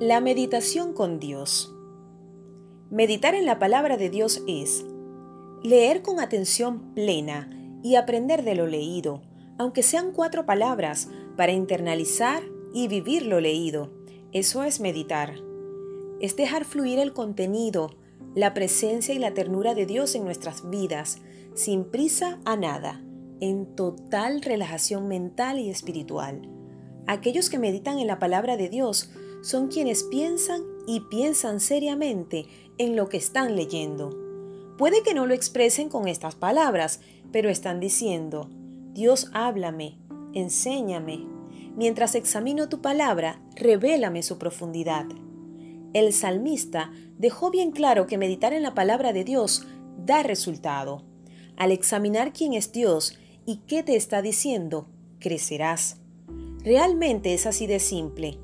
La meditación con Dios. Meditar en la palabra de Dios es leer con atención plena y aprender de lo leído, aunque sean cuatro palabras, para internalizar y vivir lo leído. Eso es meditar. Es dejar fluir el contenido, la presencia y la ternura de Dios en nuestras vidas, sin prisa a nada, en total relajación mental y espiritual. Aquellos que meditan en la palabra de Dios son quienes piensan y piensan seriamente en lo que están leyendo. Puede que no lo expresen con estas palabras, pero están diciendo, Dios háblame, enséñame. Mientras examino tu palabra, revélame su profundidad. El salmista dejó bien claro que meditar en la palabra de Dios da resultado. Al examinar quién es Dios y qué te está diciendo, crecerás. Realmente es así de simple.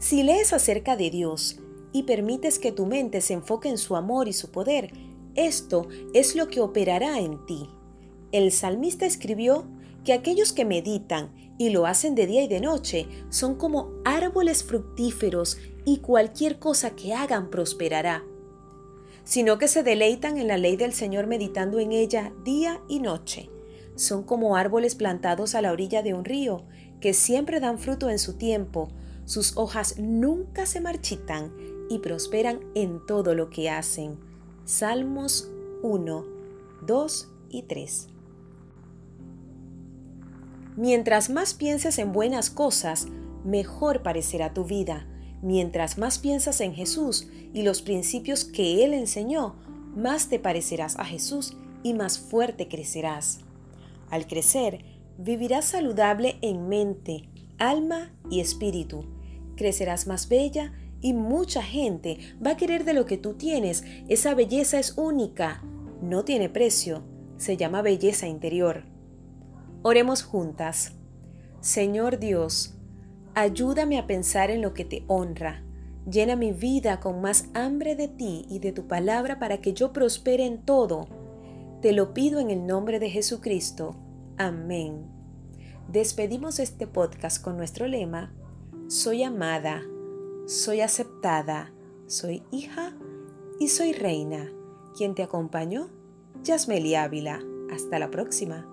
Si lees acerca de Dios y permites que tu mente se enfoque en su amor y su poder, esto es lo que operará en ti. El salmista escribió que aquellos que meditan y lo hacen de día y de noche son como árboles fructíferos y cualquier cosa que hagan prosperará, sino que se deleitan en la ley del Señor meditando en ella día y noche. Son como árboles plantados a la orilla de un río, que siempre dan fruto en su tiempo, sus hojas nunca se marchitan y prosperan en todo lo que hacen. Salmos 1, 2 y 3. Mientras más pienses en buenas cosas, mejor parecerá tu vida. Mientras más piensas en Jesús y los principios que Él enseñó, más te parecerás a Jesús y más fuerte crecerás. Al crecer, vivirás saludable en mente, alma y espíritu crecerás más bella y mucha gente va a querer de lo que tú tienes. Esa belleza es única, no tiene precio, se llama belleza interior. Oremos juntas. Señor Dios, ayúdame a pensar en lo que te honra. Llena mi vida con más hambre de ti y de tu palabra para que yo prospere en todo. Te lo pido en el nombre de Jesucristo. Amén. Despedimos este podcast con nuestro lema soy amada, soy aceptada, soy hija y soy reina. Quien te acompañó, Yasmeli Ávila. Hasta la próxima.